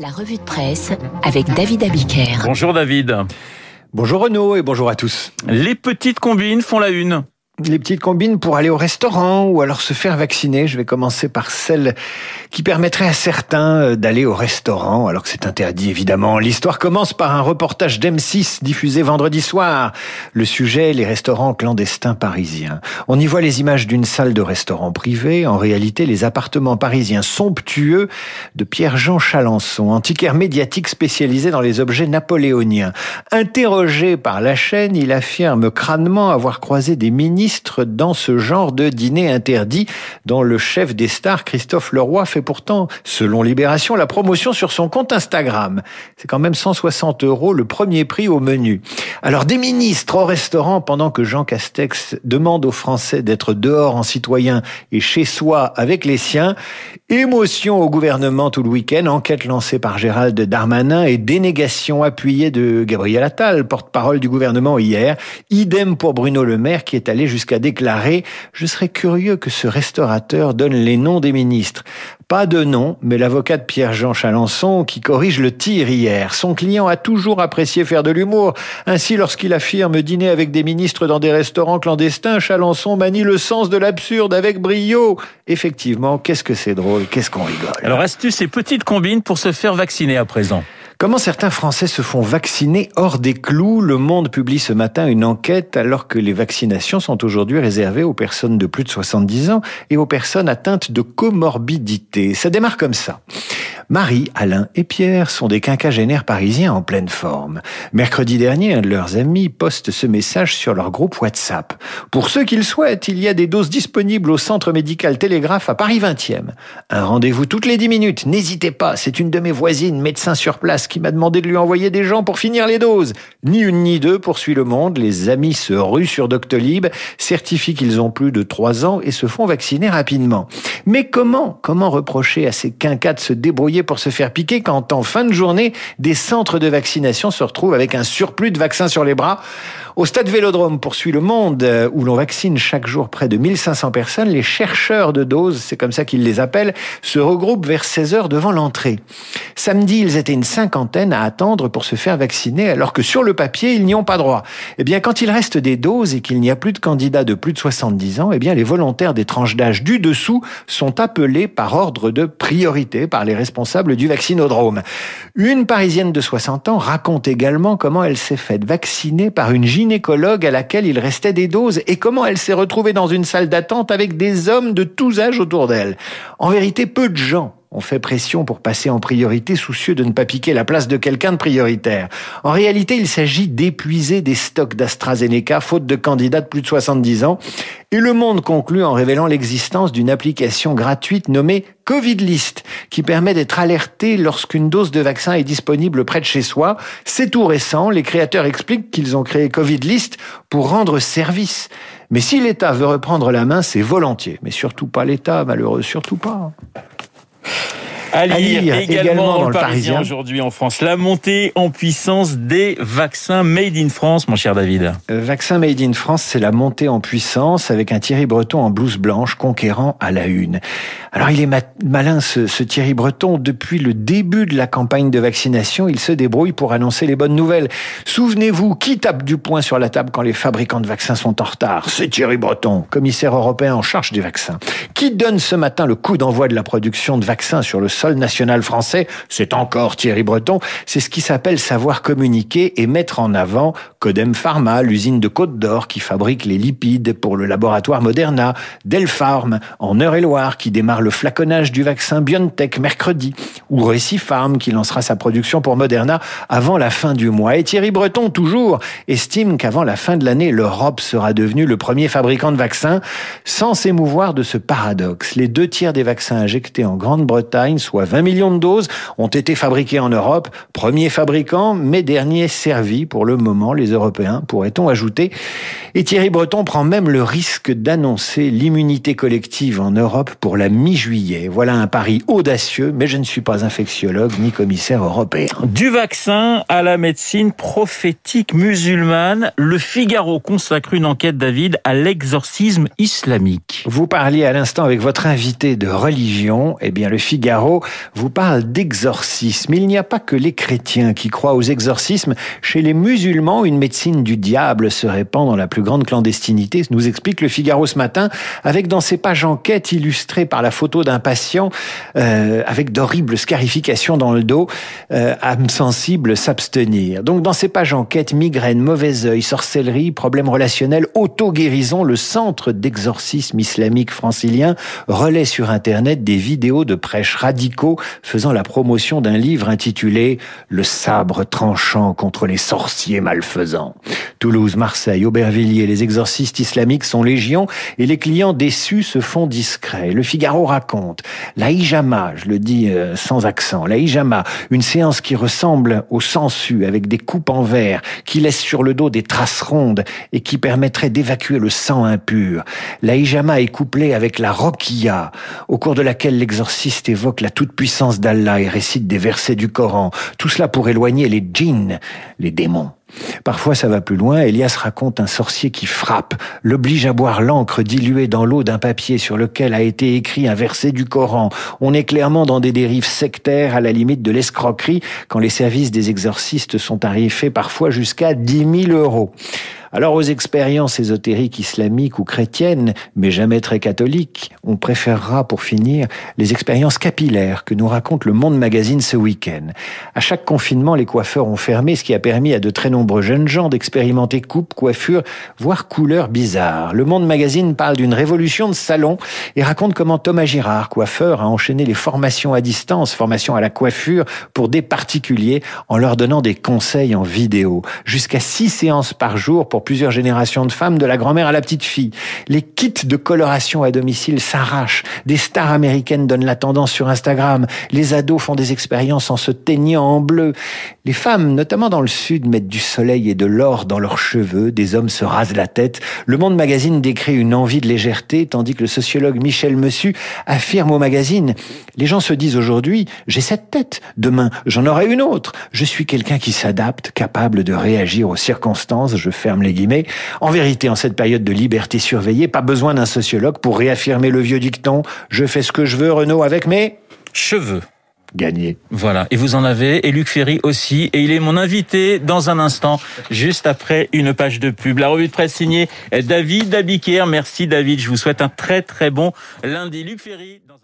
La revue de presse avec David Abiker. Bonjour David. Bonjour Renaud et bonjour à tous. Les petites combines font la une les petites combines pour aller au restaurant ou alors se faire vacciner. Je vais commencer par celle qui permettrait à certains euh, d'aller au restaurant, alors que c'est interdit évidemment. L'histoire commence par un reportage d'M6 diffusé vendredi soir. Le sujet, les restaurants clandestins parisiens. On y voit les images d'une salle de restaurant privé. En réalité, les appartements parisiens somptueux de Pierre-Jean Chalençon, antiquaire médiatique spécialisé dans les objets napoléoniens. Interrogé par la chaîne, il affirme crânement avoir croisé des mini dans ce genre de dîner interdit dont le chef des stars, Christophe Leroy, fait pourtant, selon Libération, la promotion sur son compte Instagram. C'est quand même 160 euros le premier prix au menu. Alors des ministres au restaurant pendant que Jean Castex demande aux Français d'être dehors en citoyen et chez soi avec les siens. Émotion au gouvernement tout le week-end, enquête lancée par Gérald Darmanin et dénégation appuyée de Gabriel Attal, porte-parole du gouvernement hier. Idem pour Bruno Le Maire qui est allé jusqu'à déclarer Je serais curieux que ce restaurateur donne les noms des ministres. Pas de nom, mais l'avocat de Pierre-Jean Chalençon qui corrige le tir hier. Son client a toujours apprécié faire de l'humour. Ainsi, lorsqu'il affirme dîner avec des ministres dans des restaurants clandestins, Chalençon manie le sens de l'absurde avec brio. Effectivement, qu'est-ce que c'est drôle, qu'est-ce qu'on rigole. Alors, astuce et petites combines pour se faire vacciner à présent. Comment certains Français se font vacciner hors des clous? Le Monde publie ce matin une enquête alors que les vaccinations sont aujourd'hui réservées aux personnes de plus de 70 ans et aux personnes atteintes de comorbidité. Ça démarre comme ça. Marie, Alain et Pierre sont des quinquagénaires parisiens en pleine forme. Mercredi dernier, un de leurs amis poste ce message sur leur groupe WhatsApp. Pour ceux qui le souhaitent, il y a des doses disponibles au centre médical Télégraphe à Paris 20e. Un rendez-vous toutes les 10 minutes. N'hésitez pas, c'est une de mes voisines, médecin sur place, qui m'a demandé de lui envoyer des gens pour finir les doses. Ni une ni deux, poursuit le monde. Les amis se ruent sur Doctolib, certifient qu'ils ont plus de 3 ans et se font vacciner rapidement. Mais comment, comment reprocher à ces quinquats de se débrouiller pour se faire piquer quand en fin de journée, des centres de vaccination se retrouvent avec un surplus de vaccins sur les bras. Au stade Vélodrome poursuit le monde euh, où l'on vaccine chaque jour près de 1500 personnes. Les chercheurs de doses, c'est comme ça qu'ils les appellent, se regroupent vers 16 heures devant l'entrée. Samedi, ils étaient une cinquantaine à attendre pour se faire vacciner alors que sur le papier, ils n'y ont pas droit. Eh bien, quand il reste des doses et qu'il n'y a plus de candidats de plus de 70 ans, eh bien, les volontaires des tranches d'âge du dessous sont appelés par ordre de priorité par les responsables du vaccinodrome. Une Parisienne de 60 ans raconte également comment elle s'est faite vacciner par une gynécologue à laquelle il restait des doses et comment elle s'est retrouvée dans une salle d'attente avec des hommes de tous âges autour d'elle. En vérité, peu de gens on fait pression pour passer en priorité, soucieux de ne pas piquer la place de quelqu'un de prioritaire. En réalité, il s'agit d'épuiser des stocks d'AstraZeneca, faute de candidats de plus de 70 ans. Et Le Monde conclut en révélant l'existence d'une application gratuite nommée Covid List, qui permet d'être alerté lorsqu'une dose de vaccin est disponible près de chez soi. C'est tout récent. Les créateurs expliquent qu'ils ont créé Covid List pour rendre service. Mais si l'État veut reprendre la main, c'est volontiers. Mais surtout pas l'État, malheureux, surtout pas. À lire, également, dans, le Parisien, aujourd'hui en France. La montée en puissance des vaccins made in France, mon cher David. Euh, vaccin made in France, c'est la montée en puissance avec un Thierry Breton en blouse blanche conquérant à la une. Alors il est malin ce, ce Thierry Breton. Depuis le début de la campagne de vaccination, il se débrouille pour annoncer les bonnes nouvelles. Souvenez-vous, qui tape du poing sur la table quand les fabricants de vaccins sont en retard? C'est Thierry Breton, commissaire européen en charge des vaccins. Qui donne ce matin le coup d'envoi de la production de vaccins sur le sol national français, c'est encore Thierry Breton, c'est ce qui s'appelle savoir communiquer et mettre en avant Codem Pharma, l'usine de Côte d'Or qui fabrique les lipides pour le laboratoire Moderna, Delpharm en Eure-et-Loire qui démarre le flaconnage du vaccin BioNTech mercredi, ou Récipharm qui lancera sa production pour Moderna avant la fin du mois. Et Thierry Breton, toujours, estime qu'avant la fin de l'année, l'Europe sera devenue le premier fabricant de vaccins, sans s'émouvoir de ce paradoxe. Les deux tiers des vaccins injectés en Grande-Bretagne, soit 20 millions de doses, ont été fabriqués en Europe. Premier fabricant, mais dernier servi pour le moment, les Européens, pourrait-on ajouter. Et Thierry Breton prend même le risque d'annoncer l'immunité collective en Europe pour la mi-juillet. Voilà un pari audacieux, mais je ne suis pas infectiologue ni commissaire européen. Du vaccin à la médecine prophétique musulmane, le Figaro consacre une enquête, David, à l'exorcisme islamique. Vous parliez à l'instant avec votre invité de religion. Eh bien, le Figaro Vous parle d'exorcisme. Il n'y a pas que les chrétiens qui croient aux exorcismes. Chez les musulmans, une médecine du diable se répand dans la plus grande clandestinité, nous explique le Figaro ce matin, avec dans ses pages enquêtes illustrées par la photo d'un patient euh, avec d'horribles scarifications dans le dos, euh, âme sensible s'abstenir. Donc dans ces pages enquêtes, migraine, mauvais œil, sorcellerie, problèmes relationnels, auto-guérison, le centre d'exorcisme islamique francilien relaie sur Internet des vidéos de prêches radicaux faisant la promotion d'un livre intitulé Le sabre tranchant contre les sorciers malfaisants. Toulouse, Marseille, Aubervilliers, les exorcistes islamiques sont légions et les clients déçus se font discrets. Le Figaro raconte la hijama, je le dis euh, sans accent, la hijama, une séance qui ressemble au sensu avec des coupes en verre qui laissent sur le dos des traces rondes et qui permettrait d'évacuer le sang impur. La hijama est couplée avec la roquilla, au cours de laquelle l'exorciste évoque la toute-puissance d'Allah et récite des versets du Coran. Tout cela pour éloigner les djinns, les démons. Parfois ça va plus loin, Elias raconte un sorcier qui frappe, l'oblige à boire l'encre diluée dans l'eau d'un papier sur lequel a été écrit un verset du Coran. On est clairement dans des dérives sectaires à la limite de l'escroquerie quand les services des exorcistes sont arrivés parfois jusqu'à 10 000 euros. Alors aux expériences ésotériques islamiques ou chrétiennes, mais jamais très catholiques, on préférera pour finir les expériences capillaires que nous raconte le Monde Magazine ce week-end. À chaque confinement, les coiffeurs ont fermé, ce qui a permis à de très nombreux jeunes gens d'expérimenter coupe, coiffure, voire couleurs bizarres. Le Monde Magazine parle d'une révolution de salon et raconte comment Thomas Girard, coiffeur, a enchaîné les formations à distance, formation à la coiffure pour des particuliers en leur donnant des conseils en vidéo. Jusqu'à six séances par jour pour plusieurs générations de femmes, de la grand-mère à la petite fille. Les kits de coloration à domicile s'arrachent. Des stars américaines donnent la tendance sur Instagram. Les ados font des expériences en se teignant en bleu. Les femmes, notamment dans le sud, mettent du soleil et de l'or dans leurs cheveux. Des hommes se rasent la tête. Le Monde Magazine décrit une envie de légèreté, tandis que le sociologue Michel Messu affirme au magazine Les gens se disent aujourd'hui, j'ai cette tête. Demain, j'en aurai une autre. Je suis quelqu'un qui s'adapte, capable de réagir aux circonstances. Je ferme les guillemets. En vérité, en cette période de liberté surveillée, pas besoin d'un sociologue pour réaffirmer le vieux dicton Je fais ce que je veux, Renaud, avec mes cheveux gagné. Voilà, et vous en avez, et Luc Ferry aussi, et il est mon invité dans un instant, juste après une page de pub. La revue de presse signée David Abiker. Merci David, je vous souhaite un très très bon lundi. Luc Ferry dans